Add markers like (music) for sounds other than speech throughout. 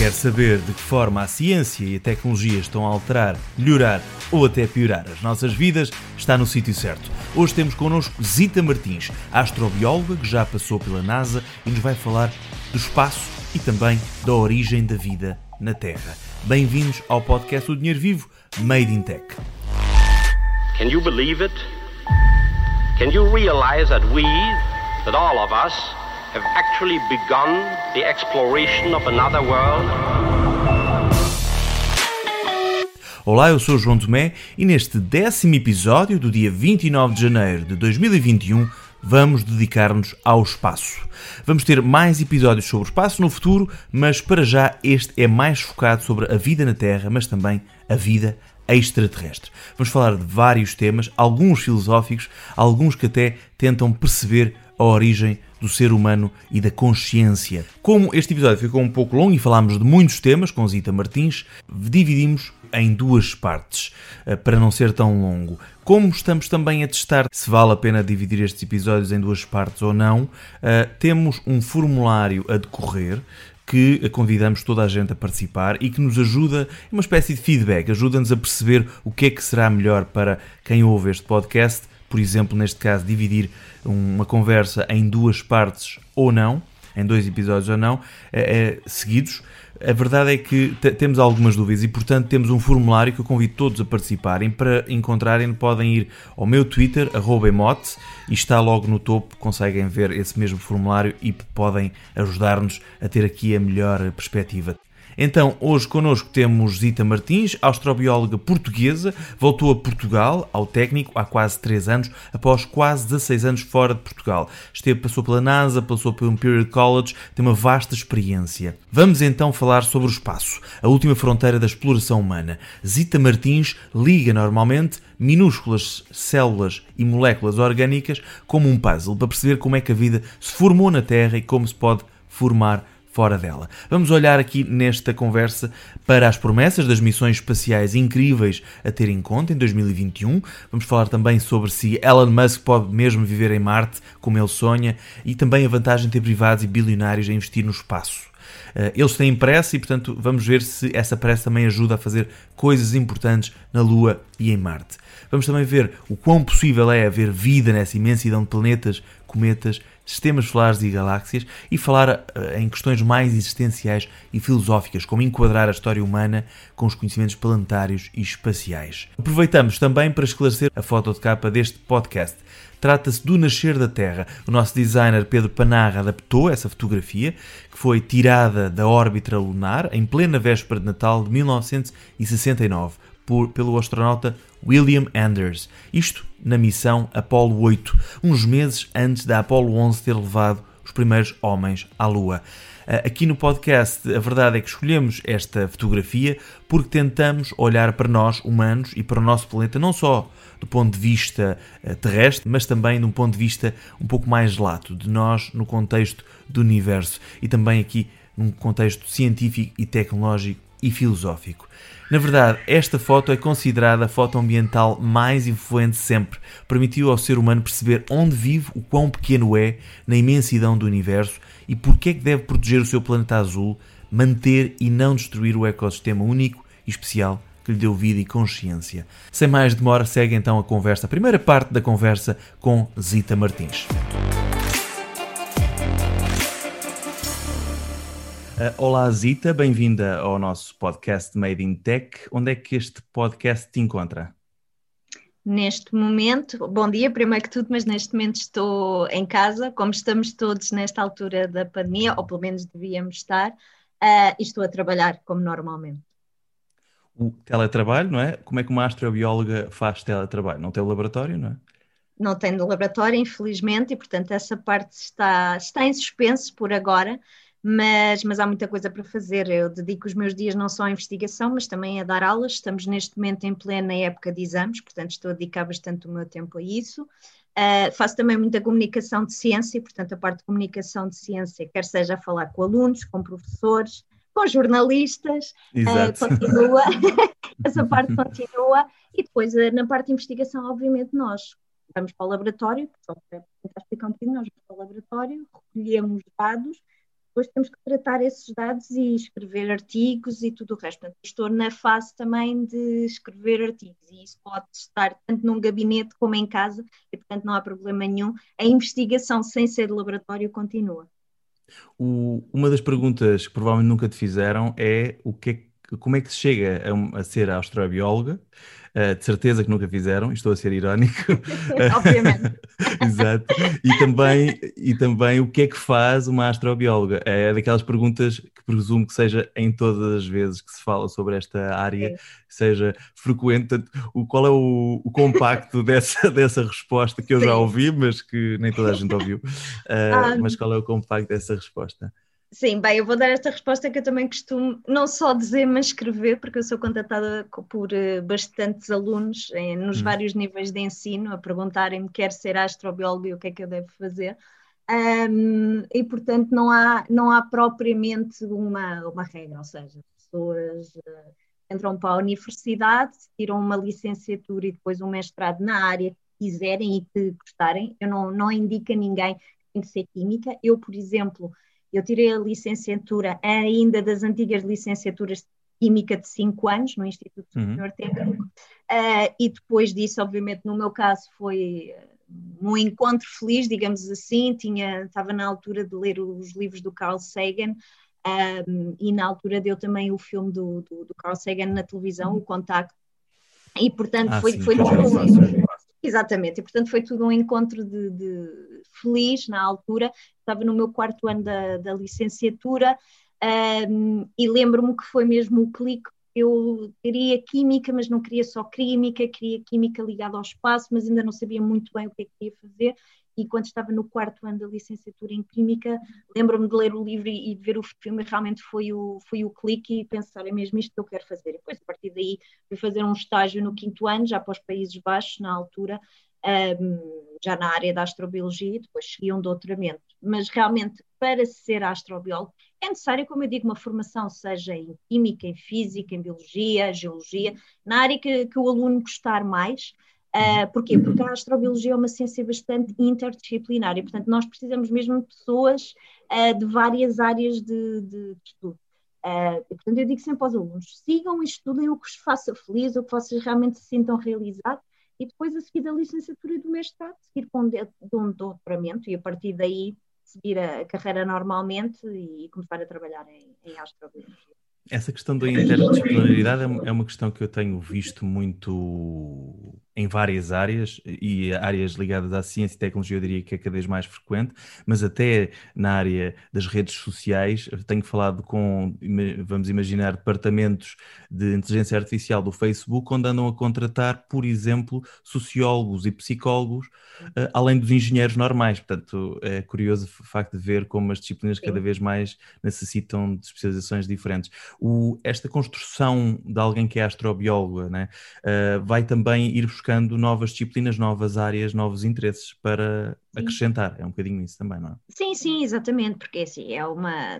Quer saber de que forma a ciência e a tecnologia estão a alterar, melhorar ou até piorar as nossas vidas? Está no sítio certo. Hoje temos connosco Zita Martins, astrobióloga que já passou pela NASA e nos vai falar do espaço e também da origem da vida na Terra. Bem-vindos ao podcast do Dinheiro Vivo, Made in Tech. Can you believe it? Can you realize that we, that all of us, have actually begun the exploration of another world? Olá, eu sou João Tomé e neste décimo episódio do dia 29 de janeiro de 2021 vamos dedicar-nos ao espaço. Vamos ter mais episódios sobre o espaço no futuro, mas para já este é mais focado sobre a vida na Terra, mas também a vida extraterrestre. Vamos falar de vários temas, alguns filosóficos, alguns que até tentam perceber a origem do ser humano e da consciência. Como este episódio ficou um pouco longo e falámos de muitos temas com Zita Martins, dividimos em duas partes, eh, para não ser tão longo. Como estamos também a testar se vale a pena dividir estes episódios em duas partes ou não, eh, temos um formulário a decorrer que convidamos toda a gente a participar e que nos ajuda, uma espécie de feedback, ajuda-nos a perceber o que é que será melhor para quem ouve este podcast, por exemplo, neste caso, dividir uma conversa em duas partes ou não, em dois episódios ou não, é, é, seguidos. A verdade é que temos algumas dúvidas e, portanto, temos um formulário que eu convido todos a participarem. Para encontrarem, podem ir ao meu Twitter, emote, e está logo no topo. Conseguem ver esse mesmo formulário e podem ajudar-nos a ter aqui a melhor perspectiva. Então, hoje connosco temos Zita Martins, astrobióloga portuguesa, voltou a Portugal, ao técnico, há quase 3 anos, após quase 16 anos fora de Portugal. Esteve, passou pela NASA, passou pelo Imperial College, tem uma vasta experiência. Vamos então falar sobre o espaço, a última fronteira da exploração humana. Zita Martins liga normalmente minúsculas células e moléculas orgânicas como um puzzle para perceber como é que a vida se formou na Terra e como se pode formar fora dela. Vamos olhar aqui nesta conversa para as promessas das missões espaciais incríveis a ter em conta em 2021. Vamos falar também sobre se Elon Musk pode mesmo viver em Marte como ele sonha e também a vantagem de ter privados e bilionários a investir no espaço. Eh, eles têm pressa e, portanto, vamos ver se essa pressa também ajuda a fazer coisas importantes na Lua e em Marte. Vamos também ver o quão possível é haver vida nessa imensidão de planetas, cometas, sistemas solares e galáxias e falar eh, em questões mais existenciais e filosóficas, como enquadrar a história humana com os conhecimentos planetários e espaciais. Aproveitamos também para esclarecer a foto de capa deste podcast. Trata-se do nascer da Terra. O nosso designer Pedro Panarra adaptou essa fotografia, que foi tirada da órbita lunar em plena véspera de Natal de 1969 por, pelo astronauta William Anders. Isto na missão Apollo 8, uns meses antes da Apollo 11 ter levado os primeiros homens à Lua. Ah, aqui no podcast, a verdade é que escolhemos esta fotografia porque tentamos olhar para nós, humanos, e para o nosso planeta, não só do ponto de vista ah, terrestre, mas também de um ponto de vista um pouco mais lato, de nós no contexto do universo e também aqui num contexto científico e tecnológico e filosófico. Na verdade, esta foto é considerada a foto ambiental mais influente sempre. Permitiu ao ser humano perceber onde vive, o quão pequeno é, na imensidão do universo e porque é que deve proteger o seu planeta azul, manter e não destruir o ecossistema único e especial que lhe deu vida e consciência. Sem mais demora, segue então a conversa, a primeira parte da conversa com Zita Martins. Olá, Zita, bem-vinda ao nosso podcast Made in Tech. Onde é que este podcast te encontra? Neste momento, bom dia, primeiro que tudo, mas neste momento estou em casa, como estamos todos nesta altura da pandemia, ou pelo menos devíamos estar, uh, e estou a trabalhar como normalmente. O teletrabalho, não é? Como é que uma astrobióloga faz teletrabalho? Não tem o laboratório, não é? Não tem laboratório, infelizmente, e portanto essa parte está, está em suspenso por agora mas, mas há muita coisa para fazer. Eu dedico os meus dias não só à investigação, mas também a dar aulas. Estamos neste momento em plena época de exames, portanto estou a dedicar bastante o meu tempo a isso. Uh, faço também muita comunicação de ciência, portanto a parte de comunicação de ciência, quer seja a falar com alunos, com professores, com jornalistas, uh, continua, (laughs) essa parte continua, e depois uh, na parte de investigação, obviamente, nós vamos para o laboratório, só para tentar explicar um bocadinho, nós vamos para o laboratório, recolhemos dados, depois temos que tratar esses dados e escrever artigos e tudo o resto. Portanto, estou na fase também de escrever artigos e isso pode estar tanto num gabinete como em casa e, portanto, não há problema nenhum. A investigação sem ser de laboratório continua. O, uma das perguntas que provavelmente nunca te fizeram é o que é como é que se chega a, a ser astrobióloga Uh, de certeza que nunca fizeram, estou a ser irónico. (laughs) Obviamente. (laughs) Exato. E também, e também o que é que faz uma astrobióloga? É daquelas perguntas que presumo que seja em todas as vezes que se fala sobre esta área, seja frequente. O, qual é o, o compacto (laughs) dessa, dessa resposta que eu Sim. já ouvi, mas que nem toda a gente ouviu? Uh. Mas qual é o compacto dessa resposta? Sim, bem, eu vou dar esta resposta que eu também costumo não só dizer, mas escrever, porque eu sou contatada por uh, bastantes alunos eh, nos hum. vários níveis de ensino a perguntarem-me quer ser astrobiólogo e o que é que eu devo fazer. Um, e portanto não há, não há propriamente uma, uma regra, ou seja, pessoas uh, entram para a universidade, tiram uma licenciatura e depois um mestrado na área que quiserem e que gostarem. Eu não, não indico a ninguém que tem que ser química. Eu, por exemplo, eu tirei a licenciatura ainda das antigas licenciaturas de Química de 5 anos no Instituto uhum. Superior uhum. Técnico, uh, e depois disso, obviamente, no meu caso, foi um encontro feliz, digamos assim. Tinha, estava na altura de ler os livros do Carl Sagan. Um, e na altura deu também o filme do, do, do Carl Sagan na televisão, o Contacto, e portanto ah, foi, sim, foi tudo, exatamente, e portanto foi tudo um encontro de, de feliz na altura, estava no meu quarto ano da, da licenciatura um, e lembro-me que foi mesmo o clique. Eu queria química, mas não queria só química, queria química ligada ao espaço, mas ainda não sabia muito bem o que é que queria fazer. E quando estava no quarto ano da licenciatura em Química, lembro-me de ler o livro e, de ver o filme, realmente foi o, foi o clique e pensar, é mesmo isto que eu quero fazer. E depois, a partir daí, fui fazer um estágio no quinto ano, já para os Países Baixos, na altura, um, já na área da astrobiologia, depois segui um doutoramento. Mas realmente, para ser astrobiólogo, é necessário, como eu digo, uma formação, seja em química, em física, em biologia, geologia, na área que, que o aluno gostar mais. Uh, porquê? Porque a astrobiologia é uma ciência bastante interdisciplinar e, portanto, nós precisamos mesmo de pessoas uh, de várias áreas de, de, de estudo. Uh, e, portanto, eu digo sempre aos alunos: sigam e estudem o que vos faça feliz, o que vocês realmente se sintam realizados e depois a seguir da licenciatura e do mestrado, seguir com um doutoramento e a partir daí seguir a carreira normalmente e começar a trabalhar em, em astrobiologia. Essa questão da interdisciplinaridade é, é uma questão que eu tenho visto muito em várias áreas e áreas ligadas à ciência e tecnologia eu diria que é cada vez mais frequente, mas até na área das redes sociais tenho falado com, vamos imaginar, departamentos de inteligência artificial do Facebook onde andam a contratar, por exemplo, sociólogos e psicólogos, uh, além dos engenheiros normais. Portanto, é curioso o facto de ver como as disciplinas cada vez mais necessitam de especializações diferentes. O, esta construção de alguém que é astrobióloga né, uh, vai também ir buscando novas disciplinas, novas áreas, novos interesses para sim. acrescentar. É um bocadinho isso também, não é? Sim, sim, exatamente, porque assim, é uma.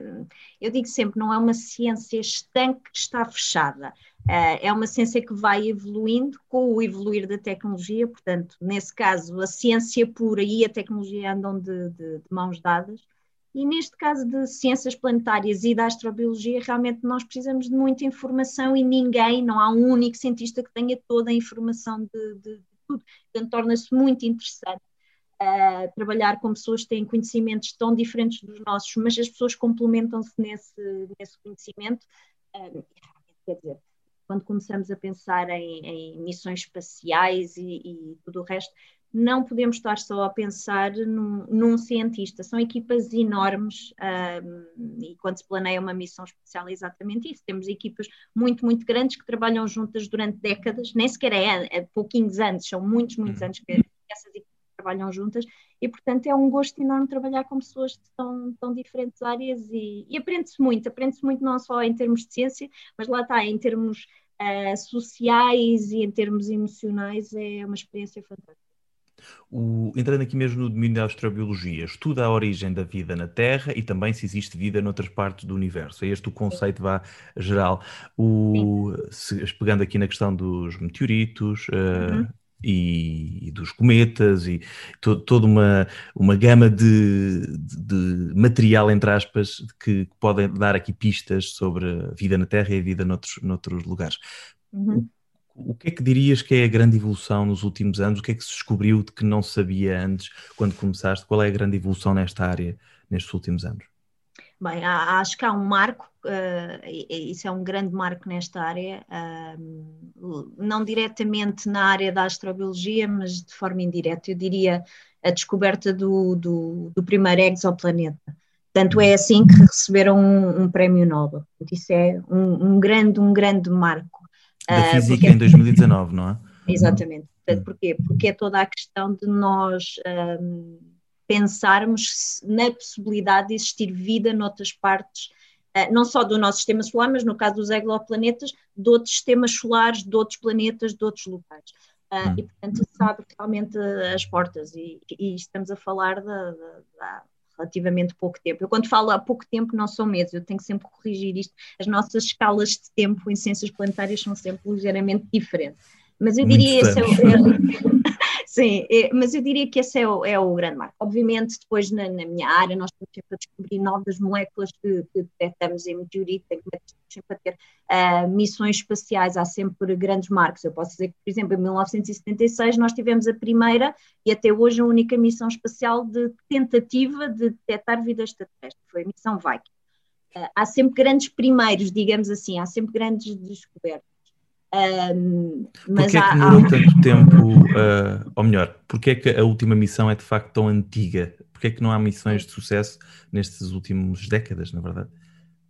Eu digo sempre, não é uma ciência estanque que está fechada. Eh, é uma ciência que vai evoluindo com o evoluir da tecnologia, portanto, nesse caso, a ciência pura e a tecnologia andam de, de, de mãos dadas. E neste caso de ciências planetárias e da astrobiologia, realmente nós precisamos de muita informação e ninguém, não há um único cientista que tenha toda a informação de, de, de tudo. Portanto, torna-se muito interessante uh, trabalhar com pessoas que têm conhecimentos tão diferentes dos nossos, mas as pessoas complementam-se nesse, nesse conhecimento. Uh, quer dizer, quando começamos a pensar em, em missões espaciais e, e tudo o resto, não podemos estar só a pensar num, num cientista, são equipas enormes um, e quando se planeia uma missão espacial é exatamente isso. Temos equipas muito, muito grandes que trabalham juntas durante décadas, nem sequer é, é pouquinhos anos, são muitos, muitos uhum. anos que essas equipas trabalham juntas e, portanto, é um gosto enorme trabalhar com pessoas de tão, tão diferentes áreas e, e aprende-se muito, aprende-se muito não só em termos de ciência, mas lá está, em termos uh, sociais e em termos emocionais, é uma experiência fantástica. O, entrando aqui mesmo no domínio da astrobiologia, estuda a origem da vida na Terra e também se existe vida noutras partes do universo. É este o conceito vá geral. O, se, pegando aqui na questão dos meteoritos, uh, uhum. e, e, dos cometas e to, toda uma, uma gama de, de, de, material, entre aspas, que podem dar aqui pistas sobre a vida na Terra e a vida noutros, noutros lugares. Uhum. O, que é que dirias que é a grande evolução nos últimos anos? O que é que se descobriu de que não sabia antes quando começaste? Qual é a grande evolução nesta área nestes últimos anos? Bem, acho que há um marco, uh, isso é um grande marco nesta área, uh, não diretamente na área da astrobiologia, mas de forma indireta, eu diria a descoberta do, do, do primeiro exoplaneta. Tanto é assim que receberam um, um prémio Nobel. Isso é um, um, grande, um grande marco. Da uh, física porque... em 2019, não é? Exatamente. Portanto, porquê? Porque é toda a questão de nós pensarmos na possibilidade de existir vida noutras partes, eh, não só do nosso sistema solar, mas no caso dos exoplanetas, de outros sistemas solares, de outros planetas, de outros locais. Uh, e, portanto, isso abre realmente as portas, e, e estamos a falar de, relativamente pouco tempo. Eu, quando falo há pouco tempo, não são meses, eu tenho que sempre corrigir isto. As nossas escalas de tempo em ciências planetárias são sempre ligeiramente diferentes. Mas eu diria esse é, o, (laughs) Sim, é, mas eu diria que esse é o, é o grande marco. Obviamente, depois na, na, minha área, nós estamos sempre a descobrir novas moléculas que, que detectamos em meteorito, estamos sempre a ter uh, missões espaciais, há sempre grandes marcos. Eu posso dizer que, por exemplo, em 1976 nós tivemos a primeira e até hoje a única missão espacial de tentativa de detectar vida extraterrestre, foi a missão Viking. Uh, há sempre grandes primeiros, digamos assim, há sempre grandes descobertas. Um, mas Porquê é que demorou há... tanto tempo, uh, ou melhor, porquê é que a última missão é de facto tão antiga? Porquê é que não há missões de sucesso nestes últimos décadas, na verdade?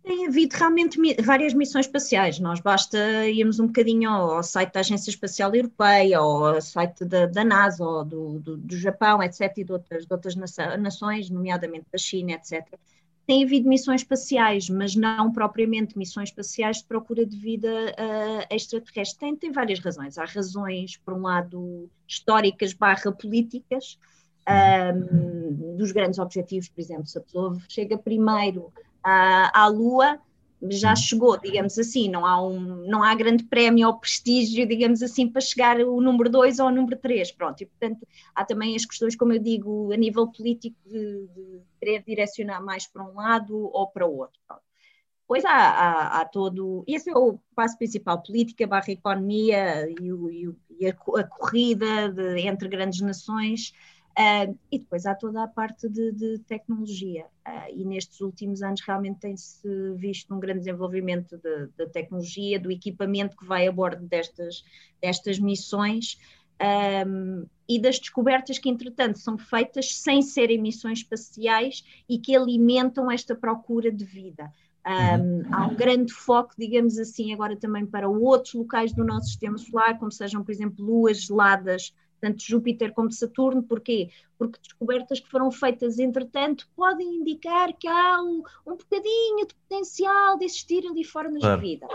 Tem havido realmente várias missões espaciais. Nós basta irmos um bocadinho ao, site da Agência Espacial Europeia, ou ao site da, da NASA, ou do, do, do, Japão, etc., e de outras, de outras nações, nomeadamente da China, etc tem havido missões espaciais, mas não propriamente missões espaciais de procura de vida uh, extraterrestre. Tem, tem várias razões. Há razões, por um lado, históricas barra políticas, um, ehm, dos grandes objetivos, por exemplo, se a pessoa chega primeiro à, à Lua, já chegou, digamos assim, não há, um, não há grande prémio ou prestígio, digamos assim, para chegar o número 2 ou o número 3, pronto, e portanto há também as questões, como eu digo, a nível político de, de querer direcionar mais para um lado ou para o outro. Depois há, há, há, todo, esse é o passo principal, política barra economia e, o, e a, a, corrida de, entre grandes nações, Uh, e depois há toda a parte de, de tecnologia, uh, e nestes últimos anos realmente tem-se visto um grande desenvolvimento da de, de tecnologia, do equipamento que vai a bordo destas, destas missões um, e das descobertas que, entretanto, são feitas sem serem missões espaciais e que alimentam esta procura de vida. Um, uhum. há um grande foco, digamos assim, agora também para outros locais do nosso sistema solar, como sejam, por exemplo, luas geladas tanto Júpiter como Saturno, porquê? Porque descobertas que foram feitas entretanto podem indicar que há um, um bocadinho de potencial de existir ali formas claro. de vida.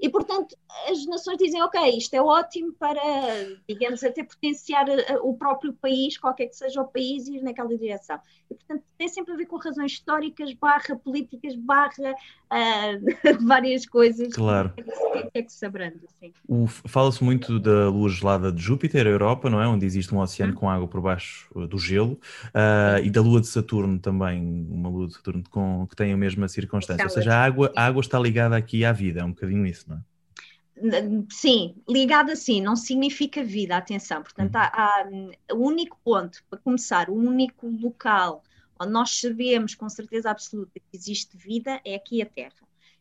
E portanto as nações dizem, ok, isto é ótimo para, digamos, até potenciar eh, o próprio país, qualquer que seja o país, ir naquela direção. E portanto tem sempre a ver com razões históricas, barra políticas, barra uh, (laughs) várias coisas. Claro. Que é que, é que se abranda, assim. Fala-se muito da lua gelada de Júpiter, a Europa, não é? Onde existe um oceano hum. com água por baixo uh, do gelo, uh, e da lua de Saturno também, uma lua de Saturno com, que tem a mesma circunstância. Ou seja, a água, a água está ligada aqui à vida, é um bocadinho isso, não é? Sim, ligada sim, não significa vida, atenção. Portanto, hum. há, há, o único ponto, para começar, o único local onde nós sabemos com certeza absoluta que existe vida é aqui a Terra.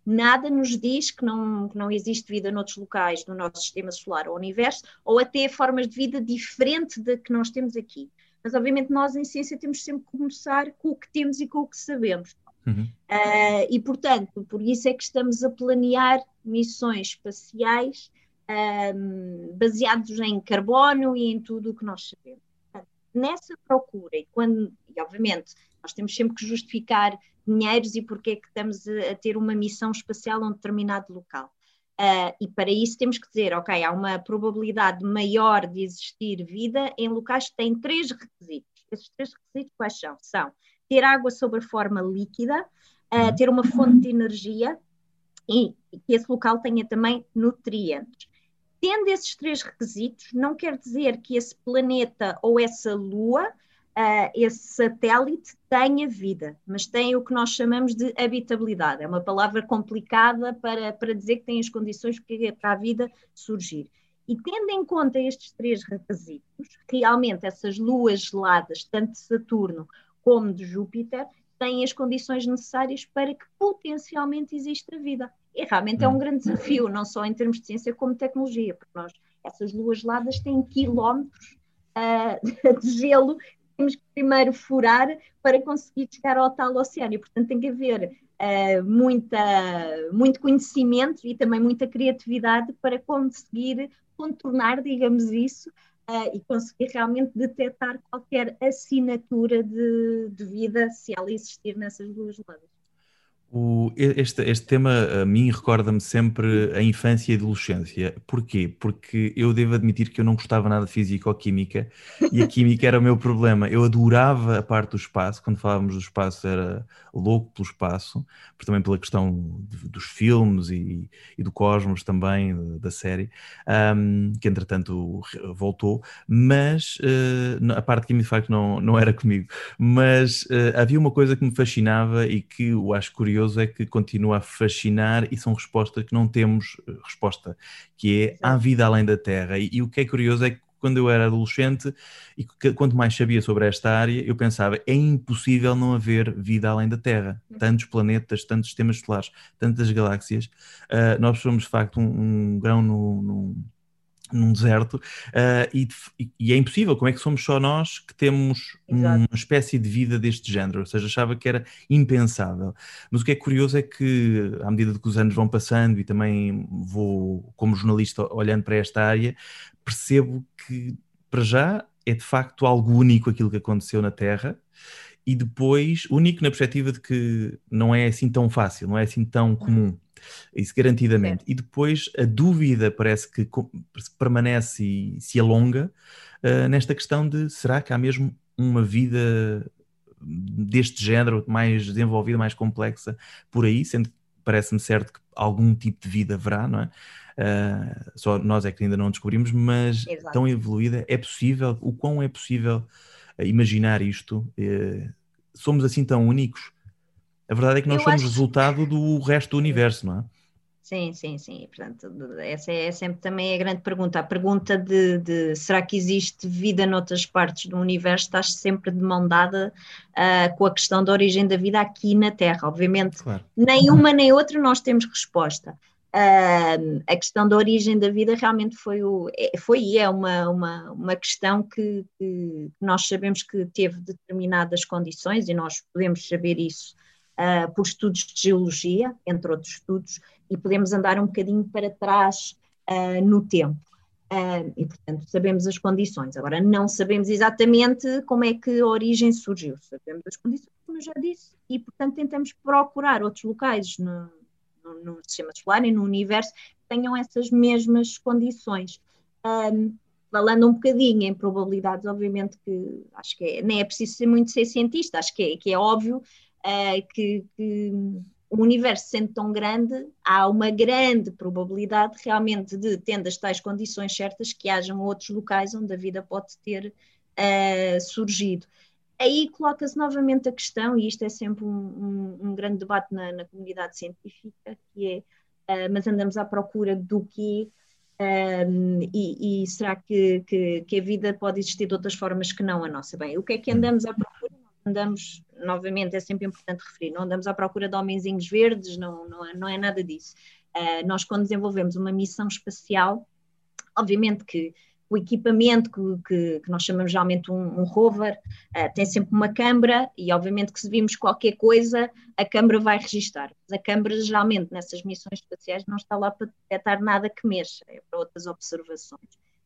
Nada nos diz que não, que não existe vida noutros locais do nosso sistema solar ou universo, ou até formas de vida diferente da que nós temos aqui. Mas, obviamente, nós em ciência temos sempre que começar com o que temos e com o que sabemos. Uhum. Uh, e, portanto, por isso é que estamos a planear missões espaciais um, ah, baseados em carbono e em tudo o que nós sabemos nessa procura, e quando, e obviamente, nós temos sempre que justificar dinheiros e porque é que estamos a, a ter uma missão espacial a um determinado local. Uh, e para isso temos que dizer, ok, há uma probabilidade maior de existir vida em locais que têm três requisitos. Esses três requisitos quais são? São ter água sob a forma líquida, uh, ter uma fonte de energia e que esse local tenha também nutrientes tendo esses três requisitos, não quer dizer que esse planeta ou essa lua, uh, esse satélite, tenha vida, mas tem o que nós chamamos de habitabilidade. É uma palavra complicada para, para dizer que tem as condições para a vida surgir. E tendo em conta estes três requisitos, realmente essas luas geladas, tanto de Saturno como de Júpiter, têm as condições necessárias para que potencialmente exista vida. E realmente é um hum. grande desafio, não só em termos de ciência como de tecnologia, porque nós, essas luas geladas têm quilómetros uh, (laughs) de gelo temos que primeiro furar para conseguir chegar ao tal oceano. E, portanto, tem que haver uh, muita, muito conhecimento e também muita criatividade para conseguir contornar, digamos isso, uh, e conseguir realmente detectar qualquer assinatura de, de vida, se ela existir nessas luas geladas. O, este, este tema a mim recorda-me sempre a infância e a adolescência. Porquê? Porque eu devo admitir que eu não gostava nada de física ou química e a química era o meu problema. Eu adorava a parte do espaço, quando falávamos do espaço era louco pelo espaço, também pela questão de, dos filmes e, e, do cosmos também, da série, um, que entretanto voltou, mas uh, a parte química de facto não, não era comigo. Mas uh, havia uma coisa que me fascinava e que eu acho curioso curioso é que continua a fascinar e são respostas que não temos eh, resposta, que é há vida além da Terra. E, e o que é curioso é que quando eu era adolescente e que, quanto mais sabia sobre esta área, eu pensava é impossível não haver vida além da Terra. Uhum. Tantos planetas, tantos sistemas solares, tantas galáxias. Uh, nós somos de facto um, um grão no, no num deserto uh, e, e, é impossível, como é que somos só nós que temos Exato. uma espécie de vida deste género, ou seja, achava que era impensável. Mas o que é curioso é que, à medida que os anos vão passando e também vou, como jornalista, olhando para esta área, percebo que, para já, é de facto algo único aquilo que aconteceu na Terra e depois único na perspectiva de que não é assim tão fácil, não é assim tão comum. Isso garantidamente. E depois a dúvida parece que permanece e se alonga uh, nesta questão de será que há mesmo uma vida deste género mais desenvolvida, mais complexa por aí, sendo que parece-me certo que algum tipo de vida haverá, não é? Uh, só nós é que ainda não descobrimos, mas Exato. tão evoluída, é possível, o quão é possível imaginar isto? Uh, somos assim tão únicos? A verdade é que nós Eu somos acho... resultado do resto do universo, não é? Sim, sim, sim. Portanto, essa é sempre também a grande pergunta. A pergunta de, de será que existe vida noutras partes do universo está sempre de mão dada uh, com a questão da origem da vida aqui na Terra. Obviamente, claro. nem uma nem outra nós temos resposta. Uh, a questão da origem da vida realmente foi, o, é, foi e é uma, uma, uma questão que, que nós sabemos que teve determinadas condições e nós podemos saber isso uh, por estudos de geologia, entre outros estudos, e podemos andar um bocadinho para trás uh, no tempo. Uh, e, portanto, sabemos as condições. Agora, não sabemos exatamente como é que a origem surgiu. Sabemos as condições, como eu já disse, e, portanto, tentamos procurar outros locais no, no, no sistema solar e no universo que tenham essas mesmas condições. Um, falando um bocadinho em probabilidades, obviamente que acho que é, nem é preciso ser muito ser cientista, acho que é, que é óbvio uh, que, que, o universo sendo tão grande, há uma grande probabilidade realmente de, tendo as tais condições certas, que hajam outros locais onde a vida pode ter uh, surgido. Aí coloca-se novamente a questão, e isto é sempre um, um, um grande debate na, na, comunidade científica, que é, uh, mas andamos à procura do que um, e, e, será que, que, que, a vida pode existir de outras formas que não a nossa? Bem, o que é que andamos à procura? Andamos, novamente, é sempre importante referir, não andamos à procura de homenzinhos verdes, não, não, é, não é nada disso. Uh, nós, quando desenvolvemos uma missão espacial, obviamente que o equipamento que, que, que, nós chamamos geralmente um, um rover uh, tem sempre uma câmara e obviamente que se vimos qualquer coisa a câmara vai registar. A câmara geralmente nessas missões espaciais não está lá para detectar nada que mexa, é para outras observações.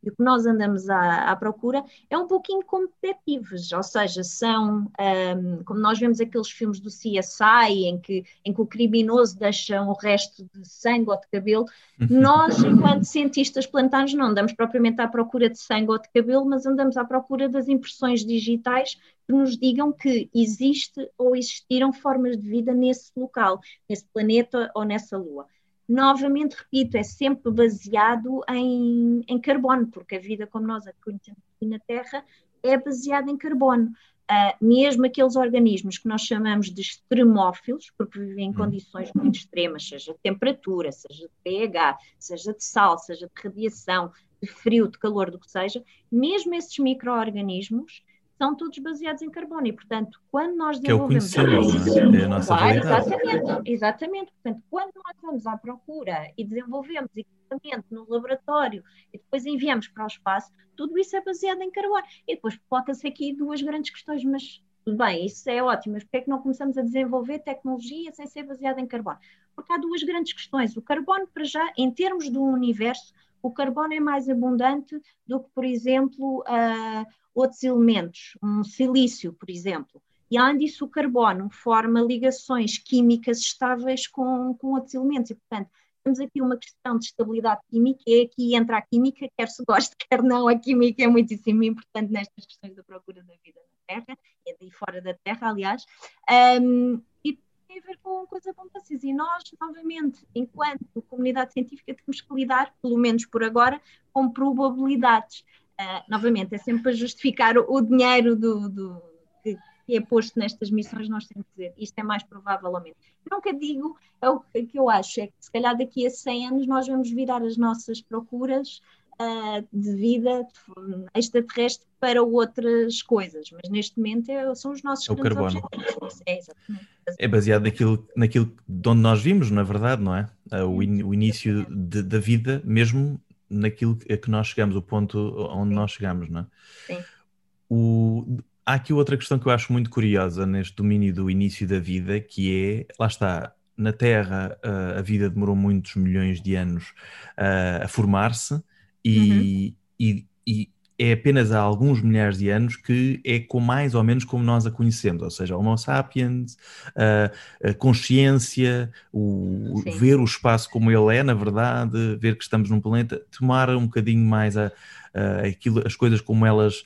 E o que nós andamos à, à, procura é um pouquinho como detetives, ou seja, são um, como nós vemos aqueles filmes do CSI em que, em que o criminoso deixa o resto de sangue ou de cabelo. Uhum. Nós, enquanto cientistas planetários, não andamos propriamente à procura de sangue ou de cabelo, mas andamos à procura das impressões digitais que nos digam que existe ou existiram formas de vida nesse local, nesse planeta ou nessa lua. Novamente repito, é sempre baseado em, em carbono, porque a vida como nós a conhecemos aqui na Terra é baseada em carbono. Uh, mesmo aqueles organismos que nós chamamos de extremófilos, porque vivem em hum. condições muito extremas, seja de temperatura, seja de pH, seja de sal, seja de radiação, de frio, de calor, do que seja, mesmo esses micro-organismos são todos baseados em carbono e, portanto, quando nós desenvolvemos... Que é o conhecemos, é? é a nossa claro, Exatamente, exatamente. Portanto, quando nós vamos à procura e desenvolvemos equipamento no laboratório e depois enviamos para o espaço, tudo isso é baseado em carbono. E depois coloca-se aqui duas grandes questões, mas tudo bem, isso é ótimo, mas porquê é que não começamos a desenvolver tecnologia sem ser baseada em carbono? Porque há duas grandes questões. O carbono, para já, em termos do universo, o carbono é mais abundante do que, por exemplo, uh, outros elementos, um silício, por exemplo. E além disso, o carbono forma ligações químicas estáveis com, com outros elementos. E, portanto, temos aqui uma questão de estabilidade química, e é aqui entra a química, quer se goste, (laughs) quer não, a química é muitíssimo importante nestas questões da procura da vida na Terra, e fora da Terra, aliás. Um, e tem a ver com coisa como vocês. E nós, novamente, enquanto comunidade científica, temos que lidar, pelo menos por agora, com probabilidades. Uh, novamente, é sempre para justificar o, o dinheiro do, do que, que, é posto nestas missões, nós temos que dizer isto é mais provável ou menos. Nunca digo, é o que eu acho, é que se calhar daqui a 100 anos nós vamos virar as nossas procuras uh, de vida extraterrestre para outras coisas, mas neste momento é, são os nossos é o carbono. objetivos. É, é baseado naquilo, naquilo de onde nós vimos, na verdade, não é? Uh, o, in, o, início de, da vida, mesmo naquilo a que nós chegamos, o ponto onde nós chegamos, não é? Sim. O, há aqui outra questão que eu acho muito curiosa neste domínio do início da vida, que é, lá está, na Terra a vida demorou muitos milhões de anos a formar-se e, uhum. e, e é apenas há alguns milhares de anos que é com mais ou menos como nós a conhecemos, ou seja, Homo sapiens, a, a consciência, o, ver o espaço como ele é, na verdade, ver que estamos num planeta, tomar um bocadinho mais a, a aquilo, as coisas como elas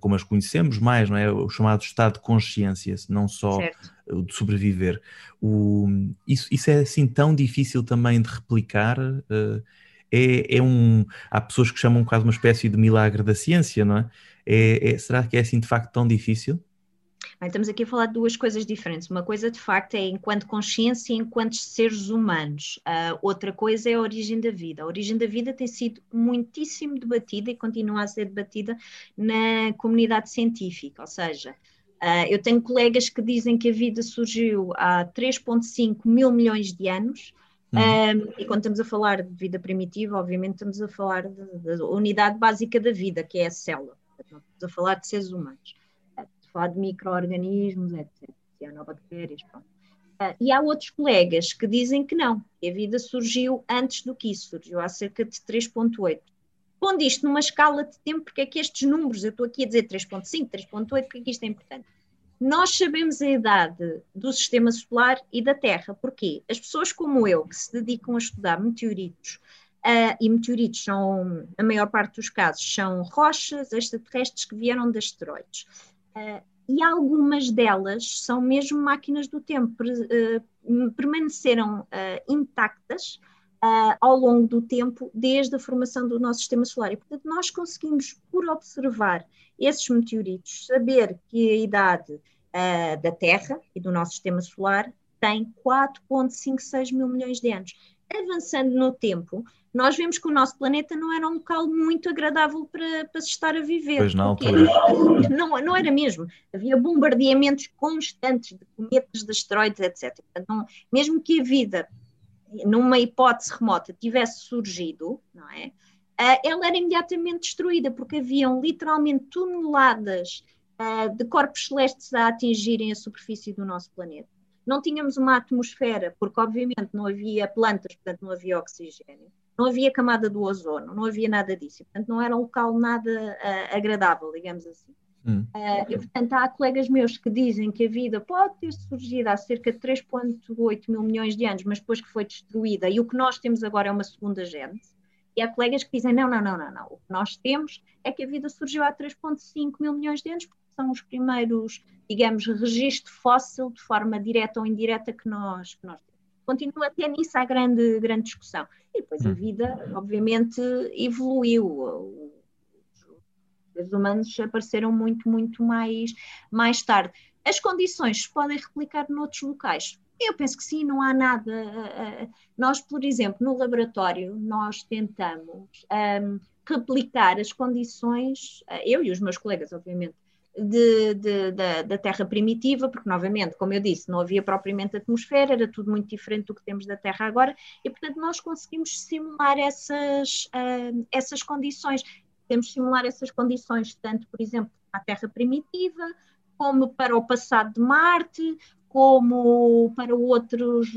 como as conhecemos mais, não é? O chamado estado de consciência, não só certo. de sobreviver. O, isso, isso é assim tão difícil também de replicar. Uh, é, é um. Há pessoas que chamam quase uma espécie de milagre da ciência, não é? é, é será que é assim de facto tão difícil? Bem, estamos aqui a falar de duas coisas diferentes. Uma coisa, de facto, é enquanto consciência e enquanto seres humanos. Uh, outra coisa é a origem da vida. A origem da vida tem sido muitíssimo debatida e continua a ser debatida na comunidade científica. Ou seja, uh, eu tenho colegas que dizem que a vida surgiu há 3,5 mil milhões de anos um, e quando estamos a falar de vida primitiva, obviamente estamos a falar da unidade básica da vida, que é a célula. Estamos a falar de seres humanos. Estamos a falar de micro-organismos, etc. Cianobactérias, pronto. Uh, e há outros colegas que dizem que não, que a vida surgiu antes do que isso, surgiu há cerca de 3.8. Pondo isto numa escala de tempo, porque é que estes números, eu estou aqui a dizer 3.5, 3.8, porque é que isto é importante? Nós sabemos a idade do sistema solar e da Terra. Porquê? As pessoas como eu, que se dedicam a estudar meteoritos, uh, e meteoritos são, a maior parte dos casos, são rochas extraterrestres que vieram de asteroides. Uh, e algumas delas são mesmo máquinas do tempo, uh, permaneceram intactas ao longo do tempo, desde a formação do nosso sistema solar. E, portanto, nós conseguimos, por observar esses meteoritos, saber que a idade uh, da Terra e do nosso sistema solar tem 4,56 mil milhões de anos. Avançando no tempo, nós vemos que o nosso planeta não era um local muito agradável para, para se estar a viver. Pois na altura. Não, não era mesmo. Havia bombardeamentos constantes de cometas, de asteroides, etc. Não, mesmo que a vida, numa hipótese remota, tivesse surgido, não é? Uh, ela era imediatamente destruída, porque haviam literalmente toneladas uh, de corpos celestes a atingirem a superfície do nosso planeta. Não tínhamos uma atmosfera, porque obviamente não havia plantas, portanto não havia oxigênio, não havia camada do ozono, não havia nada disso, portanto não era um local nada uh, agradável, digamos assim. Hum. Uh, e, portanto, há colegas meus que dizem que a vida pode ter surgido há cerca de 3,8 mil milhões de anos, mas depois que foi destruída, e o que nós temos agora é uma segunda gênese. E há colegas que dizem: não, não, não, não, não. O que nós temos é que a vida surgiu há 3,5 mil milhões de anos, são os primeiros, digamos, registro fóssil de forma direta ou indireta que nós, que nós temos. continua até nisso a grande, grande discussão. E depois a hum. vida, obviamente, evoluiu. Os humanos apareceram muito, muito mais, mais tarde. As condições podem replicar noutros locais? Eu penso que sim, não há nada. Eh, eh, nós, por exemplo, no laboratório, nós tentamos um, replicar as condições, eh, eu e os meus colegas, obviamente, de, de, da, da, Terra primitiva, porque, novamente, como eu disse, não havia propriamente atmosfera, era tudo muito diferente do que temos da Terra agora, e, portanto, nós conseguimos simular essas, uh, essas condições. Temos simular essas condições, tanto, por exemplo, para a Terra primitiva, como para o passado de Marte, como para outros,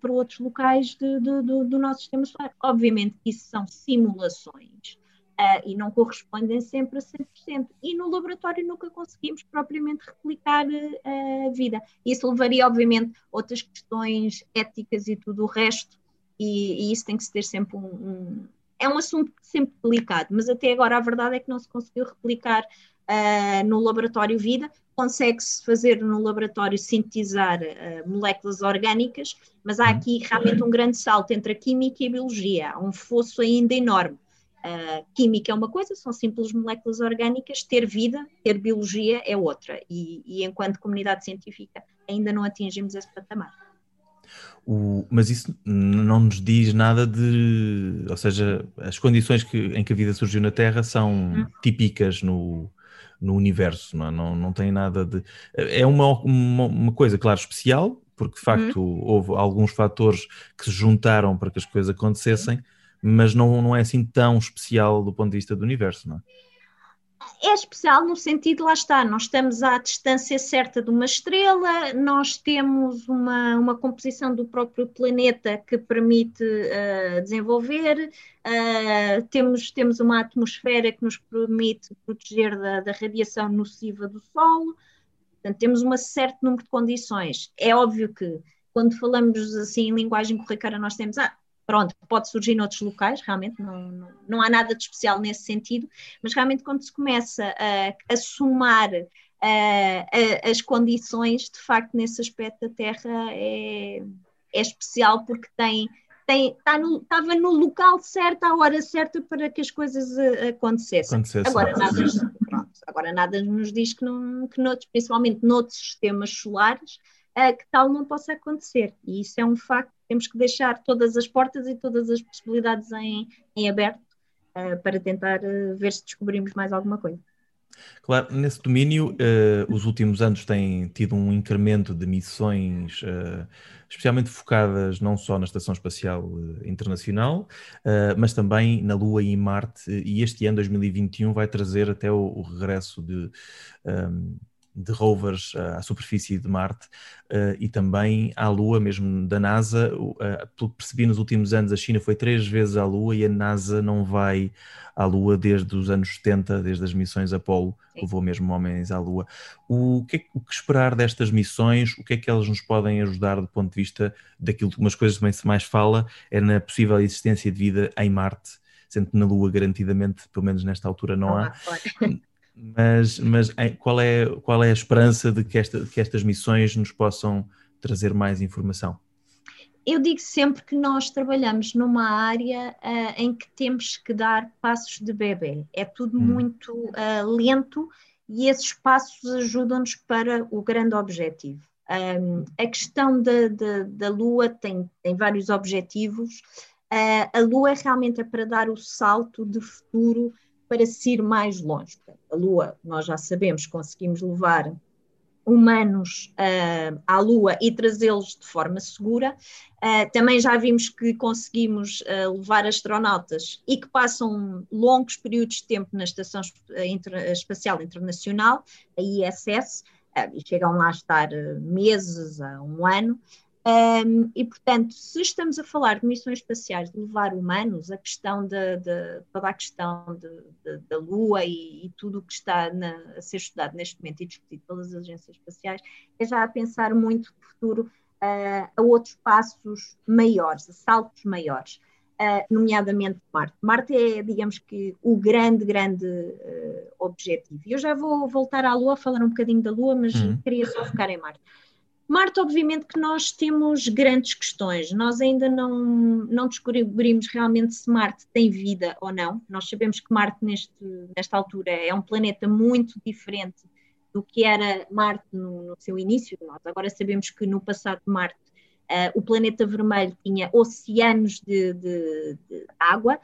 para outros locais de, de, do, do nosso sistema solar. Obviamente que isso são simulações uh, e não correspondem sempre a 100%. E no laboratório nunca conseguimos propriamente replicar uh, a vida. Isso levaria, obviamente, outras questões éticas e tudo o resto, e, e isso tem que se ter sempre um é um assunto sempre delicado, mas até agora a verdade é que não se conseguiu replicar uh, no laboratório vida, consegue-se fazer no laboratório sintetizar uh, moléculas orgânicas, mas há aqui realmente um grande salto entre a química e a biologia, há um fosso ainda enorme. Uh, química é uma coisa, são simples moléculas orgânicas, ter vida, ter biologia é outra, e, e enquanto comunidade científica ainda não atingimos esse patamar. O, mas isso não nos diz nada de. Ou seja, as condições que, em que a vida surgiu na Terra são hum. típicas no, no universo, não, é? não, não tem nada de. É uma, uma, uma coisa, claro, especial, porque de facto uhum. houve alguns fatores que se juntaram para que as coisas acontecessem, mas não, não é assim tão especial do ponto de vista do universo, não é? É especial no sentido, lá está, nós estamos à distância certa de uma estrela, nós temos uma, uma composição do próprio planeta que permite uh, desenvolver, uh, temos, temos uma atmosfera que nos permite proteger da, da radiação nociva do Sol, portanto, temos um certo número de condições. É óbvio que quando falamos assim em linguagem corriqueira, nós temos, ah, pronto, pode surgir noutros locais, realmente não, não, não, há nada de especial nesse sentido, mas realmente quando se começa a, a somar a, as condições, de facto, nesse aspecto a Terra é, é especial porque tem, tem, tá no, estava no local certo, à hora certa para que as coisas eh, acontecessem. Acontecesse, agora, nada, pronto, agora nada nos diz que, não, que noutros, principalmente noutros sistemas solares, uh, que tal não possa acontecer. E isso é um facto temos que deixar todas as portas e todas as possibilidades em, em aberto uh, para tentar uh, ver se descobrimos mais alguma coisa. Claro, nesse domínio, uh, os últimos anos têm tido um incremento de missões, uh, especialmente focadas não só na Estação Espacial uh, Internacional, mas também na Lua e Marte. E este ano, 2021, vai trazer até o, o regresso de. Um, de rovers uh, à superfície de Marte uh, e também à Lua, mesmo da NASA. Uh, pelo que percebi nos últimos anos, a China foi três vezes à Lua e a NASA não vai à Lua desde os anos 70, desde as missões Apollo, levou mesmo homens à Lua. O que, é, o que esperar destas missões? O que é que elas nos podem ajudar do ponto de vista daquilo que umas coisas também se mais fala, é na possível existência de vida em Marte, sendo que na Lua garantidamente, pelo menos nesta altura, não, não há. (laughs) mas, mas qual, é, qual é a esperança de que, esta, que estas missões nos possam trazer mais informação? Eu digo sempre que nós trabalhamos numa área uh, em que temos que dar passos de bebê. É tudo hum. muito uh, lento e esses passos ajudam-nos para o grande objetivo. Um, a questão da, Lua tem, tem vários objetivos. Uh, a Lua realmente é para dar o salto de futuro para se ir mais longe. A Lua, nós já sabemos, conseguimos levar humanos uh, à Lua e trazê-los de forma segura. Uh, também já vimos que conseguimos uh, levar astronautas e que passam longos períodos de tempo na Estação Espacial Internacional, a ISS, e chegam lá a estar meses a um ano. Um, e, portanto, se estamos a falar de missões espaciais, de levar humanos, a questão de, de toda a questão da Lua e, e, tudo o que está na, a ser estudado neste momento e discutido pelas agências espaciais, é já a pensar muito no futuro uh, a outros passos maiores, a saltos maiores, uh, nomeadamente Marte. Marte é, digamos que, o grande, grande uh, objetivo. Eu já vou voltar à Lua, falar um bocadinho da Lua, mas uhum. queria só focar em Marte. Marte, obviamente que nós temos grandes questões. Nós ainda não, não descobrimos realmente se Marte tem vida ou não. Nós sabemos que Marte, neste, nesta altura, é um planeta muito diferente do que era Marte no, no seu início. Nós agora sabemos que no passado Marte uh, o planeta vermelho tinha oceanos de, de, de, água,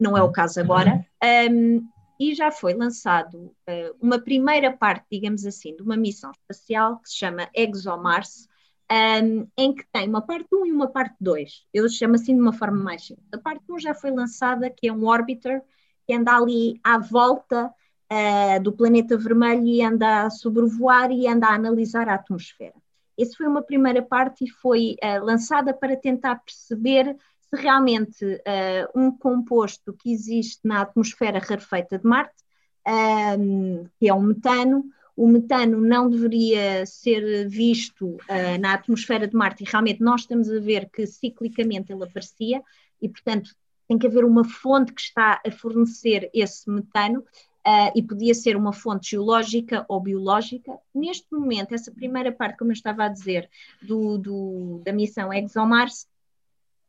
não é o caso agora. Um, e já foi lançado uh, uma primeira parte, digamos assim, de uma missão espacial que se chama ExoMars, um, em que tem uma parte 1 e uma parte 2. Eu chamo assim de uma forma mais simples. A parte 1 já foi lançada, que é um orbiter, que anda ali à volta uh, do planeta vermelho e anda a sobrevoar e anda a analisar a atmosfera. Essa foi uma primeira parte e foi uh, lançada para tentar perceber se realmente uh, um composto que existe na atmosfera rarefeita de Marte, um, que é o metano, o metano não deveria ser visto uh, na atmosfera de Marte e realmente nós estamos a ver que ciclicamente ele aparecia e, portanto, tem que haver uma fonte que está a fornecer esse metano Uh, e podia ser uma fonte geológica ou biológica. Neste momento, essa primeira parte, como eu estava a dizer, do, do, da missão ExoMars,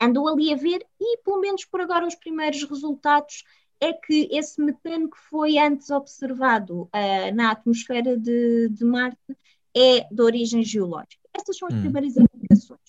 andou ali a ver e, pelo menos por agora, os primeiros resultados é que esse metano que foi antes observado uh, na atmosfera de, de, Marte é de origem geológica. Estas são as hum. primeiras indicações.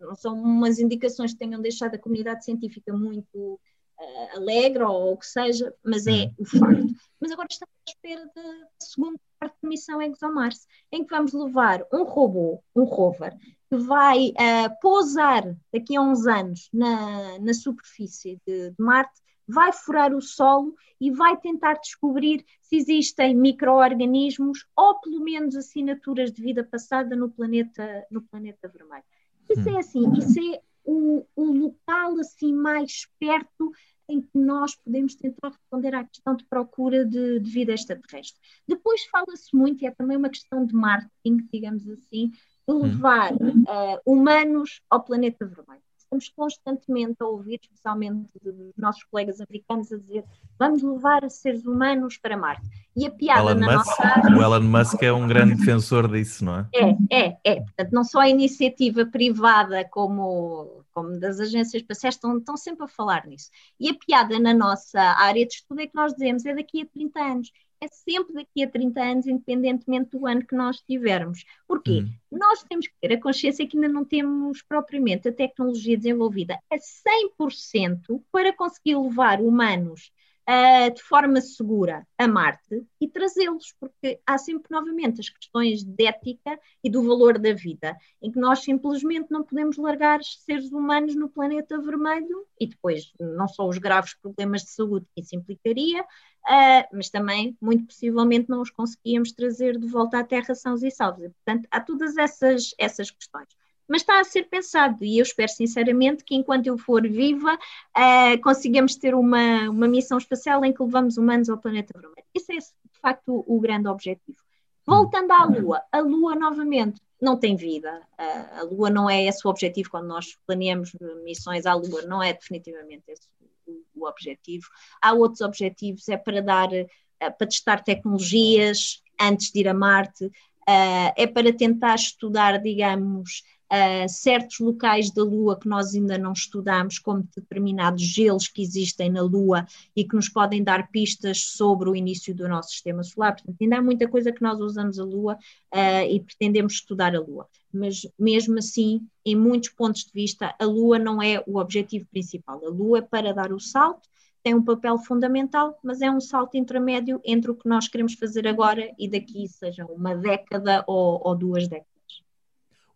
Não são umas indicações que tenham deixado a comunidade científica muito uh, alegre ou o que seja, mas é hum. o facto. Mas agora estamos à espera da segunda parte da missão ExoMars, em que vamos levar um robô, um rover, que vai uh, pousar daqui a uns anos na, na superfície de, de Marte, vai furar o solo e vai tentar descobrir se existem micro-organismos ou pelo menos assinaturas de vida passada no planeta, no planeta vermelho. Isso é hum. assim, isso é o, o local assim mais perto em que nós podemos tentar responder à questão de procura de, de vida extraterrestre. Depois fala-se muito, e é também uma questão de marketing, digamos assim, levar uh, humanos ao planeta vermelho. Estamos constantemente a ouvir, especialmente dos nossos colegas americanos, a dizer vamos levar seres humanos para Marte. E a piada Elon na Musk, nossa... O Elon Musk é um grande defensor disso, não é? É, é, é. Portanto, não só a iniciativa privada como, como das agências espaciais estão, estão sempre a falar nisso. E a piada na nossa área de estudo é que nós dizemos é daqui a 30 anos é sempre daqui a 30 anos, independentemente do ano que nós tivermos. Porquê? Hum. Nós temos que ter a consciência que ainda não temos propriamente a tecnologia desenvolvida a 100% para conseguir levar humanos uh, de forma segura a Marte e trazê-los, porque há sempre novamente as questões de ética e do valor da vida, em que nós simplesmente não podemos largar seres humanos no planeta vermelho e depois não só os graves problemas de saúde que isso implicaria, uh, mas também, muito possivelmente, não os conseguíamos trazer de volta à Terra sãos e salvos. E, portanto, há todas essas, essas questões mas está a ser pensado e eu espero sinceramente que enquanto eu for viva uh, consigamos ter uma, uma missão espacial em que levamos humanos ao planeta vermelho. Esse é de facto o, grande objetivo. Voltando à Lua, a Lua novamente não tem vida. Uh, a Lua não é esse o objetivo quando nós planeamos missões à Lua, não é definitivamente esse o, o objetivo. Há outros objetivos, é para dar, uh, para testar tecnologias antes de ir a Marte, uh, é para tentar estudar, digamos, uh, certos locais da Lua que nós ainda não estudamos, como determinados gelos que existem na Lua e que nos podem dar pistas sobre o início do nosso sistema solar. Portanto, ainda há muita coisa que nós usamos a Lua uh, e pretendemos estudar a Lua. Mas mesmo assim, em muitos pontos de vista, a Lua não é o objetivo principal. A Lua é para dar o salto tem um papel fundamental, mas é um salto intermédio entre o que nós queremos fazer agora e daqui, seja uma década ou, ou duas décadas.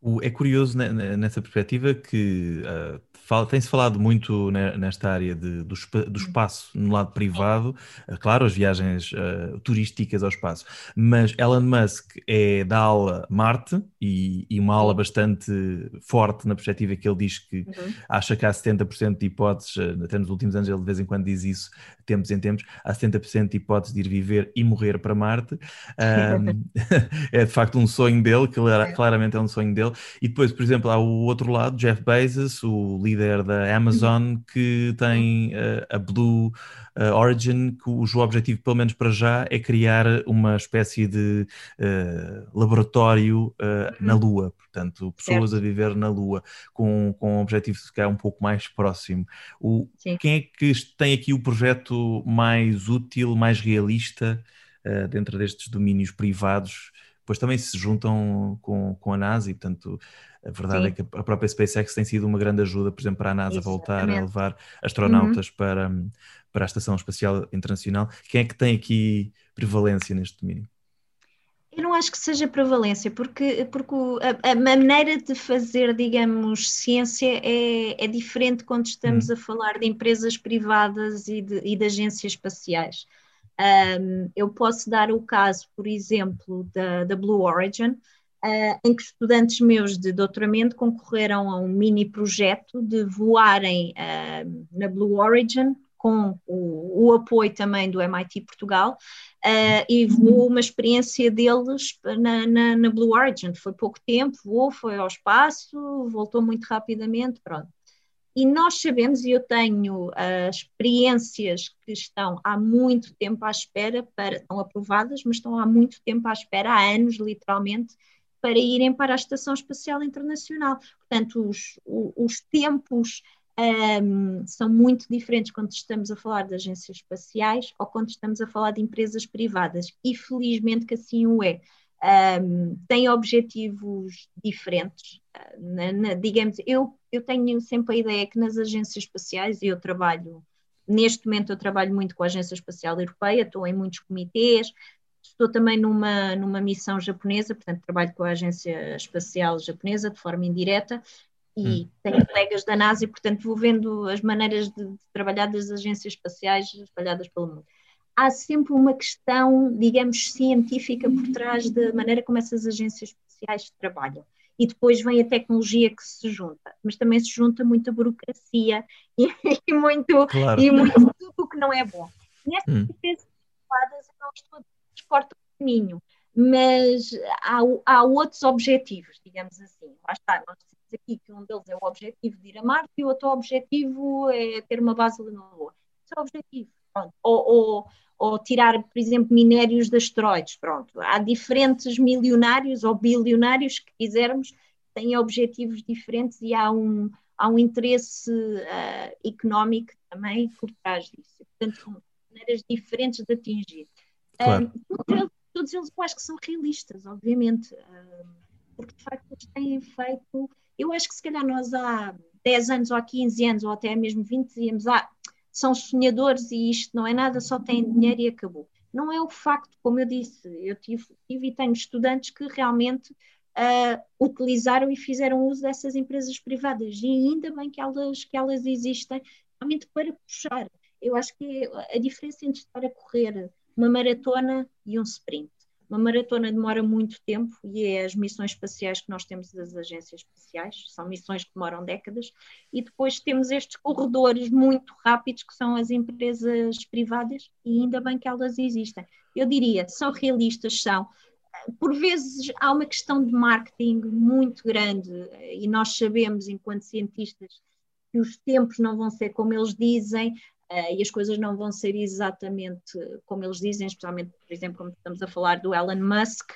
O, é curioso nessa perspectiva que uh, fala, tem-se falado muito nesta área de, do, do, uhum. espaço no lado privado, uh, claro, as viagens uh, turísticas ao espaço, mas Elon Musk é da ala Marte e, e, uma ala bastante forte na perspectiva que ele diz que uhum. acha que há 70% de hipóteses, até nos últimos anos ele de vez em quando diz isso, tempos em tempos, há 70% de hipóteses de ir viver e morrer para Marte. (laughs) Um, (laughs) é de facto um sonho dele, que claramente é um sonho dele E depois, por exemplo, há o outro lado, Jeff Bezos, o líder da Amazon, que tem uh, a Blue uh, Origin, cujo objetivo, pelo menos para já, é criar uma espécie de uh, laboratório na Lua. Portanto, pessoas certo. a viver na Lua, com, com um objetivo de ficar um pouco mais próximo. O, quem é que tem aqui o projeto mais útil, mais realista dentro destes domínios privados? Depois também se juntam com, com a NASA e, portanto, a verdade Sim. é que a própria SpaceX tem sido uma grande ajuda, por exemplo, para a NASA Exatamente. voltar a levar astronautas uhum. para, para a Estação Espacial Internacional. Quem é que tem aqui prevalência neste domínio? Eu não acho que seja prevalência, porque, porque a, a maneira de fazer, digamos, ciência é, é diferente quando estamos hum. a falar de empresas privadas e de, e de agências espaciais. Um, eu posso dar o caso, por exemplo, da, da Blue Origin, uh, em que estudantes meus de doutoramento concorreram a um mini projeto de voarem uh, na Blue Origin com o, o, apoio também do MIT Portugal, uh, e voou uma experiência deles na, na, na, Blue Origin. Foi pouco tempo, voou, foi ao espaço, voltou muito rapidamente, pronto. E nós sabemos, e eu tenho uh, experiências que estão há muito tempo à espera, para, estão aprovadas, mas estão há muito tempo à espera, há anos literalmente, para irem para a Estação Espacial Internacional. Portanto, os, os tempos um, são muito diferentes quando estamos a falar de agências espaciais ou quando estamos a falar de empresas privadas, e felizmente que assim o é. Um, têm objetivos diferentes. Na, na, digamos, eu, eu tenho sempre a ideia que nas agências espaciais, e eu trabalho, neste momento eu trabalho muito com a Agência Espacial Europeia, estou em muitos comitês, estou também numa, numa missão japonesa, portanto trabalho com a Agência Espacial Japonesa de forma indireta, e hum. tenho colegas da NASA e, portanto, vou vendo as maneiras de, de trabalhar das agências espaciais espalhadas pelo mundo há sempre uma questão, digamos, científica por trás da maneira como essas agências espaciais trabalham. E depois vem a tecnologia que se junta, mas também se junta muita burocracia (laughs) e, e muito, claro. e muito tudo o que não é bom. Nestas hum. privadas, eu não estou a corta o caminho, mas há, há outros objetivos, digamos assim. Lá está, nós dizemos aqui que um deles é o objetivo de ir a Marte e o outro objetivo é ter uma base na Lua. Esse é o objetivo. Ou, ou, ou tirar, por exemplo, minérios de asteroides. Pronto, há diferentes milionários ou bilionários que quisermos, têm objetivos diferentes e há um, há um interesse uh, económico também por trás disso. Portanto, maneiras diferentes de atingir. Claro. Um, todos, eles, todos, eles, eu acho que são realistas, obviamente, uh, porque de facto eles têm feito. Eu acho que se calhar nós há 10 anos ou há 15 anos ou até mesmo 20 dizíamos, ah, são sonhadores e isto não é nada, só têm dinheiro e acabou. Não é o facto, como eu disse, eu tive, tive e tenho estudantes que realmente uh, utilizaram e fizeram uso dessas empresas privadas e ainda bem que elas, que elas existem realmente para puxar. Eu acho que a diferença entre estar a correr uma maratona e um sprint. Uma maratona demora muito tempo e é as missões espaciais que nós temos das agências espaciais, são missões que demoram décadas, e depois temos estes corredores muito rápidos que são as empresas privadas, e ainda bem que elas existem. Eu diria, são realistas, são. Por vezes há uma questão de marketing muito grande, e nós sabemos, enquanto cientistas, que os tempos não vão ser como eles dizem, uh, e as coisas não vão ser exatamente como eles dizem, especialmente, por exemplo, como estamos a falar do Elon Musk.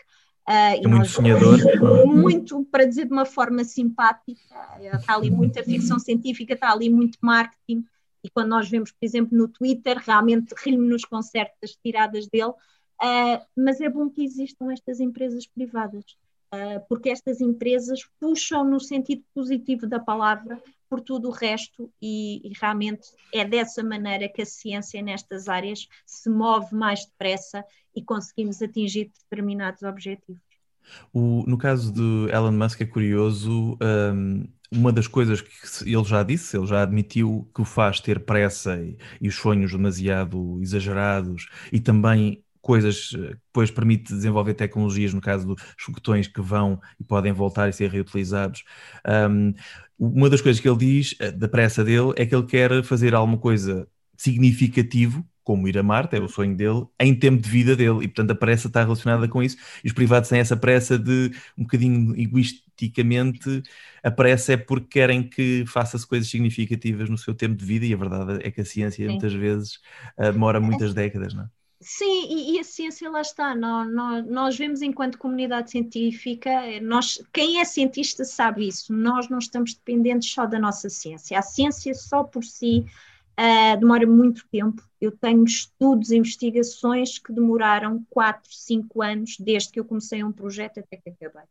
Uh, é muito sonhador. Muito, para dizer de uma forma simpática, está ali muita ficção científica, está ali muito marketing, e quando nós vemos, por exemplo, no Twitter, realmente rimos-nos com certas tiradas dele, uh, mas é bom que existam estas empresas privadas, porque estas empresas puxam no sentido positivo da palavra por tudo o resto, e, e, realmente é dessa maneira que a ciência nestas áreas se move mais depressa e conseguimos atingir determinados objetivos. O, no caso de Elon Musk é curioso, um, uma das coisas que ele já disse, ele já admitiu que o faz ter pressa e, e os sonhos demasiado exagerados e também coisas que depois permite desenvolver tecnologias, no caso dos foguetões que vão e podem voltar e ser reutilizados. Um, uma das coisas que ele diz, eh, da pressa dele, é que ele quer fazer alguma coisa significativo, como ir a Marte, é o sonho dele, em tempo de vida dele, e portanto a pressa está relacionada com isso, e os privados têm essa pressa de um bocadinho egoísta, tipicamente aparece é porque querem que faça-se coisas significativas no seu tempo de vida e a verdade é que a ciência Sim. muitas vezes uh, demora muitas décadas, não é? Sim, e, e, a ciência lá está. Nós, nós, nós, vemos enquanto comunidade científica, nós, quem é cientista sabe isso. Nós não estamos dependentes só da nossa ciência. A ciência só por si uh, demora muito tempo. Eu tenho estudos, investigações que demoraram 4, 5 anos desde que eu comecei um projeto até que acabei.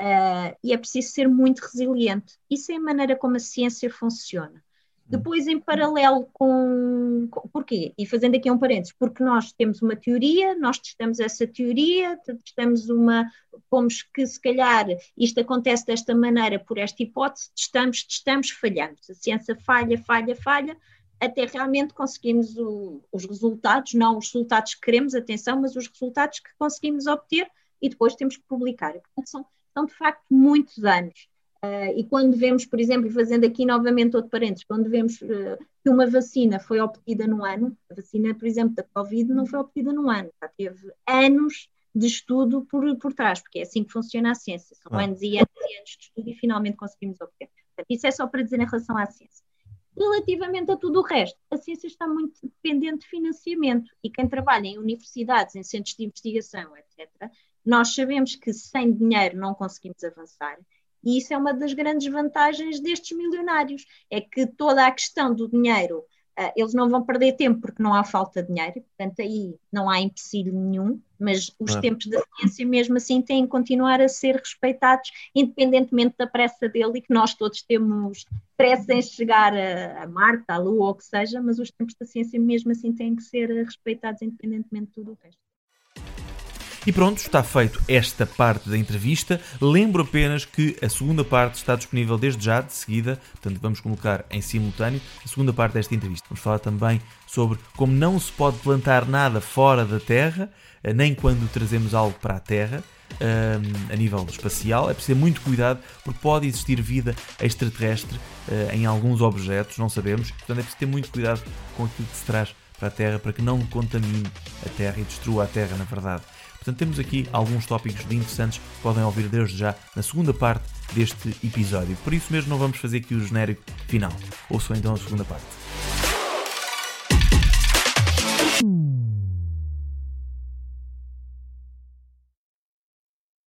Uh, e é preciso ser muito resiliente. Isso é a maneira como a ciência funciona. Depois, em paralelo com, com. Porquê? E fazendo aqui um parênteses, porque nós temos uma teoria, nós testamos essa teoria, testamos uma. Pomos que se calhar isto acontece desta maneira por esta hipótese, testamos, testamos, falhamos. A ciência falha, falha, falha, até realmente conseguimos o, os resultados, não os resultados que queremos, atenção, mas os resultados que conseguimos obter e depois temos que publicar. Portanto, são, são de facto muitos anos. Uh, e quando vemos, por exemplo, fazendo aqui novamente outro parênteses, quando vemos uh, que uma vacina foi obtida no ano, a vacina, por exemplo, da Covid não foi obtida no ano, já teve anos de estudo por, por trás, porque é assim que funciona a ciência, são ah. anos e anos e anos de estudo e finalmente conseguimos obter. Portanto, isso é só para dizer em relação à ciência. Relativamente a tudo o resto, a ciência está muito dependente de financiamento e quem trabalha em universidades, em centros de investigação, etc., nós sabemos que sem dinheiro não conseguimos avançar e isso é uma das grandes vantagens destes milionários, é que toda a questão do dinheiro, uh, eles não vão perder tempo porque não há falta de dinheiro, portanto aí não há empecilho nenhum, mas os tempos da ciência mesmo assim têm que continuar a ser respeitados, independentemente da pressa dele e que nós todos temos pressa em chegar a, a Marte, à Lua ou o que seja, mas os tempos da ciência mesmo assim têm que ser respeitados independentemente de tudo o resto. E pronto, está feito esta parte da entrevista. Lembro apenas que a segunda parte está disponível desde já, de seguida, portanto vamos colocar em simultâneo a segunda parte desta entrevista. Vamos falar também sobre como não se pode plantar nada fora da Terra, eh, nem quando trazemos algo para a Terra. Um, ehm, a nível espacial, é preciso ter muito cuidado porque pode existir vida extraterrestre uh, em alguns objetos, não sabemos, portanto é preciso ter muito cuidado com aquilo que se traz para a Terra para que não contamine a Terra e destrua a Terra, na verdade. Portanto, temos aqui alguns tópicos de interessantes que podem ouvir desde já na segunda parte deste episódio. Por isso mesmo não vamos fazer aqui o genérico final. Ouçam então a segunda parte.